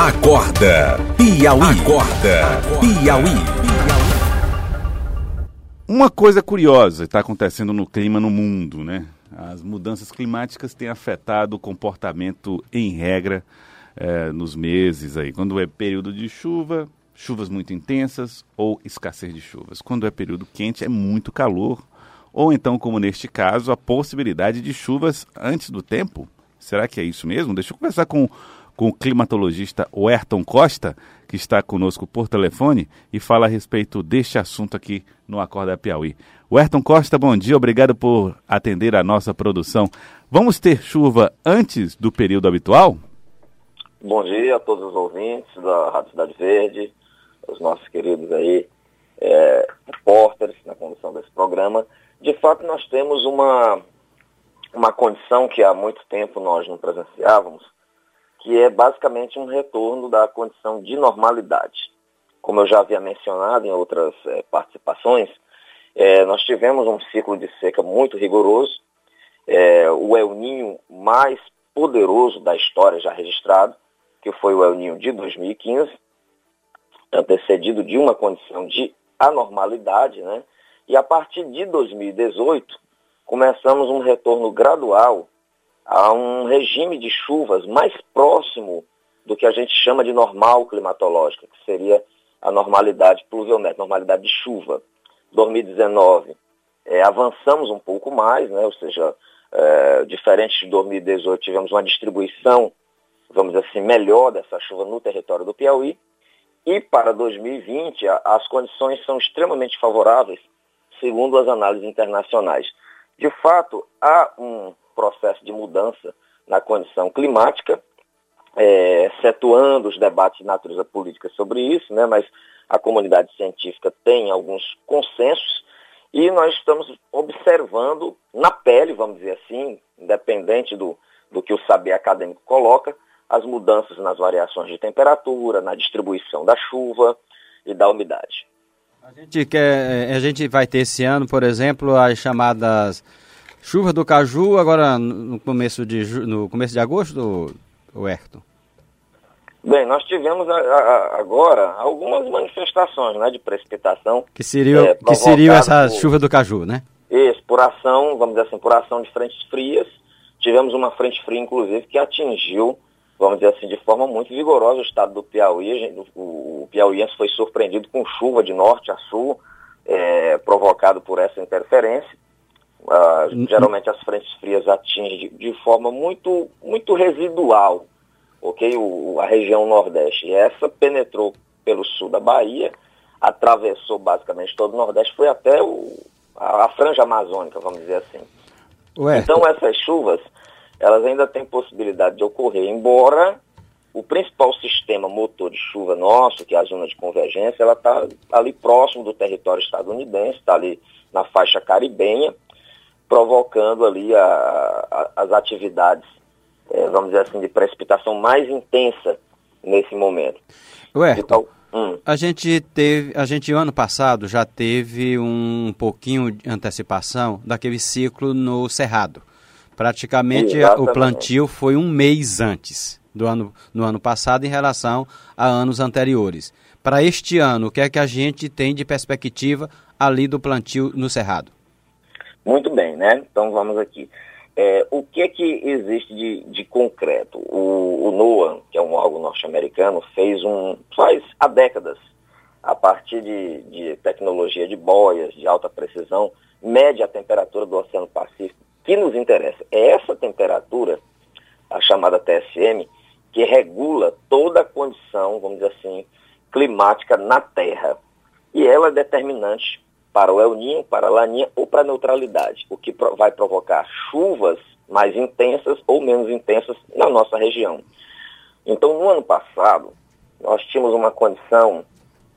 Acorda Piauí. Acorda Piauí. Uma coisa curiosa está acontecendo no clima no mundo, né? As mudanças climáticas têm afetado o comportamento em regra eh, nos meses aí. Quando é período de chuva, chuvas muito intensas ou escassez de chuvas. Quando é período quente, é muito calor. Ou então, como neste caso, a possibilidade de chuvas antes do tempo. Será que é isso mesmo? Deixa eu conversar com, com o climatologista Werton Costa, que está conosco por telefone e fala a respeito deste assunto aqui no Acorda Piauí. Werton Costa, bom dia, obrigado por atender a nossa produção. Vamos ter chuva antes do período habitual? Bom dia a todos os ouvintes da Rádio Cidade Verde, os nossos queridos aí é, repórteres na condução desse programa. De fato, nós temos uma uma condição que há muito tempo nós não presenciávamos, que é basicamente um retorno da condição de normalidade. Como eu já havia mencionado em outras é, participações, é, nós tivemos um ciclo de seca muito rigoroso, é, o El Ninho mais poderoso da história já registrado, que foi o El Ninho de 2015, antecedido de uma condição de anormalidade, né? E a partir de 2018, começamos um retorno gradual a um regime de chuvas mais próximo do que a gente chama de normal climatológica, que seria a normalidade pluviométrica, normalidade de chuva. 2019 é, avançamos um pouco mais, né? ou seja, é, diferente de 2018, tivemos uma distribuição, vamos dizer assim, melhor dessa chuva no território do Piauí. E para 2020, a, as condições são extremamente favoráveis, segundo as análises internacionais. De fato, há um processo de mudança na condição climática, é, excetuando os debates de natureza política sobre isso, né, mas a comunidade científica tem alguns consensos e nós estamos observando na pele, vamos dizer assim, independente do, do que o saber acadêmico coloca, as mudanças nas variações de temperatura, na distribuição da chuva e da umidade. A gente, quer, a gente vai ter esse ano, por exemplo, as chamadas chuvas do caju, agora no começo de, no começo de agosto, o? Bem, nós tivemos a, a, agora algumas manifestações né, de precipitação. Que seriam, é, que seriam essa por, chuva do caju, né? Isso, por ação, vamos dizer assim, por ação de frentes frias. Tivemos uma frente fria, inclusive, que atingiu vamos dizer assim, de forma muito vigorosa o estado do Piauí. O, o piauiense foi surpreendido com chuva de norte a sul, é, provocado por essa interferência. Uh, geralmente as frentes frias atingem de, forma muito, muito residual ok? O, a região nordeste. E essa penetrou pelo sul da Bahia, atravessou basicamente todo o nordeste, foi até o, a, a franja amazônica, vamos dizer assim. Ué. Então essas chuvas elas ainda têm possibilidade de ocorrer, embora o principal sistema motor de chuva nosso, que é a zona de convergência, ela está ali próximo do território estadunidense, está ali na faixa caribenha, provocando ali a, a, as atividades, é, vamos dizer assim, de precipitação mais intensa nesse momento. Ué, então, hum. a gente teve, a gente ano passado já teve um pouquinho de antecipação daquele ciclo no Cerrado. Praticamente Exatamente. o plantio foi um mês antes do ano, no ano passado em relação a anos anteriores. Para este ano, o que é que a gente tem de perspectiva ali do plantio no Cerrado? Muito bem, né? Então vamos aqui. É, o que é que existe de, de concreto? O, o NOAA, que é um órgão norte-americano, fez um. faz há décadas, a partir de, de tecnologia de boias de alta precisão, mede a temperatura do Oceano Pacífico que nos interessa é essa temperatura, a chamada TSM, que regula toda a condição, vamos dizer assim, climática na Terra. E ela é determinante para o El Niño, para a Laninha ou para a neutralidade, o que vai provocar chuvas mais intensas ou menos intensas na nossa região. Então, no ano passado, nós tínhamos uma condição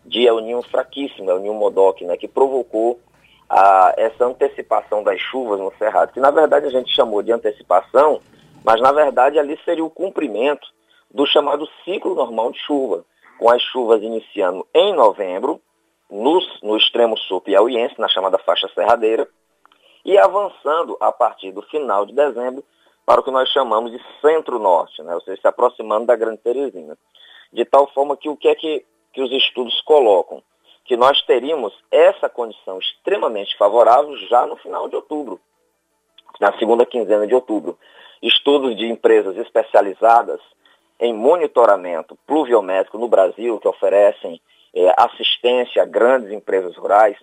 de El Niño fraquíssimo, El Niño Modoc, né, que provocou a, essa antecipação das chuvas no Cerrado, que na verdade a gente chamou de antecipação, mas na verdade ali seria o cumprimento do chamado ciclo normal de chuva, com as chuvas iniciando em novembro, no, extremo sul piauiense, na chamada faixa serradeira, e avançando a partir do final de dezembro para o que nós chamamos de centro-norte, né? ou seja, se aproximando da Grande Teresina. de tal forma que o que é que, que os estudos colocam? Que nós teríamos essa condição extremamente favorável já no final de outubro, na segunda quinzena de outubro. Estudos de empresas especializadas em monitoramento pluviométrico no Brasil, que oferecem é, assistência a grandes empresas rurais,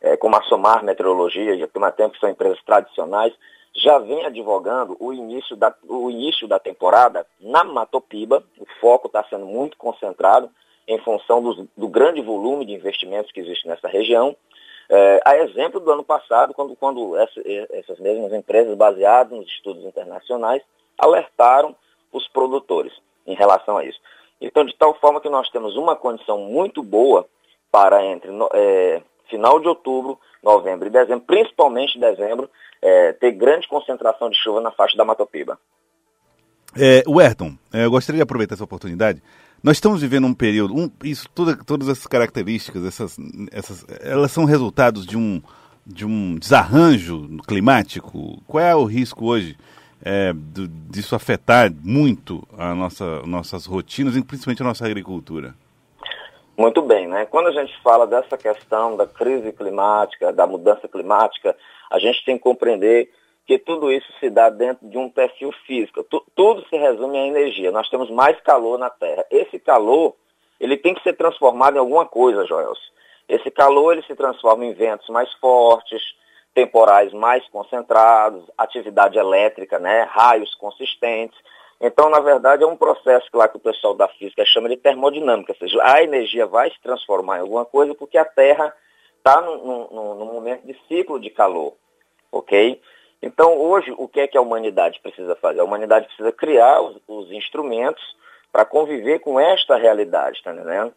é, como a Somar Meteorologia, já tem tempo que são empresas tradicionais, já vem advogando o início da, o início da temporada na Matopiba. O foco está sendo muito concentrado em função do, do, grande volume de investimentos que existe nessa região. É, a exemplo do ano passado, quando, quando essa, essas mesmas empresas, baseadas nos estudos internacionais, alertaram os produtores em relação a isso. Então, de tal forma que nós temos uma condição muito boa para entre é, final de outubro, novembro e dezembro, principalmente dezembro, é, ter grande concentração de chuva na faixa da Matopiba. É, Werton, é, eu gostaria de aproveitar essa oportunidade. Nós estamos vivendo um período, um, isso, toda, todas essas características, essas, essas, elas são resultados de um, de um desarranjo climático. Qual é o risco hoje é, do, disso afetar muito a nossa, nossas rotinas e principalmente a nossa agricultura? Muito bem, né? Quando a gente fala dessa questão da crise climática, da mudança climática, a gente tem que compreender que tudo isso se dá dentro de um perfil físico. Tu, tudo se resume à energia. Nós temos mais calor na Terra. Esse calor, ele tem que ser transformado em alguma coisa, Joels. Esse calor, ele se transforma em ventos mais fortes, temporais mais concentrados, atividade elétrica, né? Raios consistentes. Então, na verdade, é um processo que lá que o pessoal da física chama de termodinâmica, ou seja, a energia vai se transformar em alguma coisa porque a Terra está num, momento de ciclo de calor, ok? Então, hoje, o que é que a humanidade precisa fazer? A humanidade precisa criar os, os instrumentos para conviver com esta realidade, tá entendendo?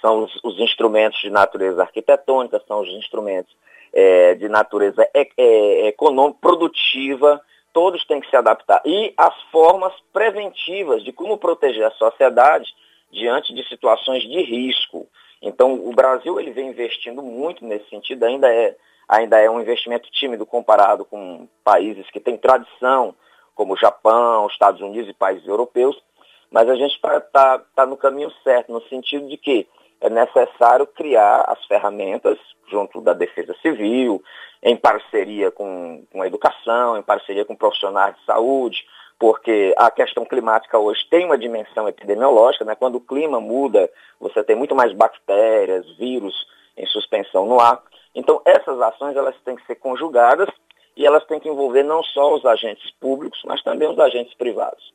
São os, os, instrumentos de natureza arquitetônica, são os instrumentos é, de natureza é, é, econômica, produtiva, todos têm que se adaptar. E as formas preventivas de como proteger a sociedade diante de situações de risco. Então, o Brasil ele vem investindo muito nesse sentido, ainda é, ainda é um investimento tímido comparado com países que têm tradição, como o Japão, Estados Unidos e países europeus, mas a gente está tá, tá no caminho certo, no sentido de que é necessário criar as ferramentas junto da Defesa Civil, em parceria com, com a educação, em parceria com profissionais de saúde, porque a questão climática hoje tem uma dimensão epidemiológica, né? quando o clima muda, você tem muito mais bactérias, vírus em suspensão no ar. Então, essas ações elas têm que ser conjugadas e elas têm que envolver não só os agentes públicos, mas também os agentes privados.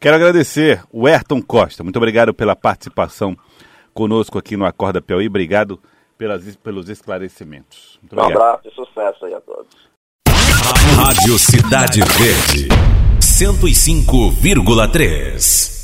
Quero agradecer o Ayrton Costa. Muito obrigado pela participação conosco aqui no Acorda Piauí. Obrigado pelas, pelos esclarecimentos. Muito um abraço e sucesso aí a todos. Rádio Cidade Verde, 105,3.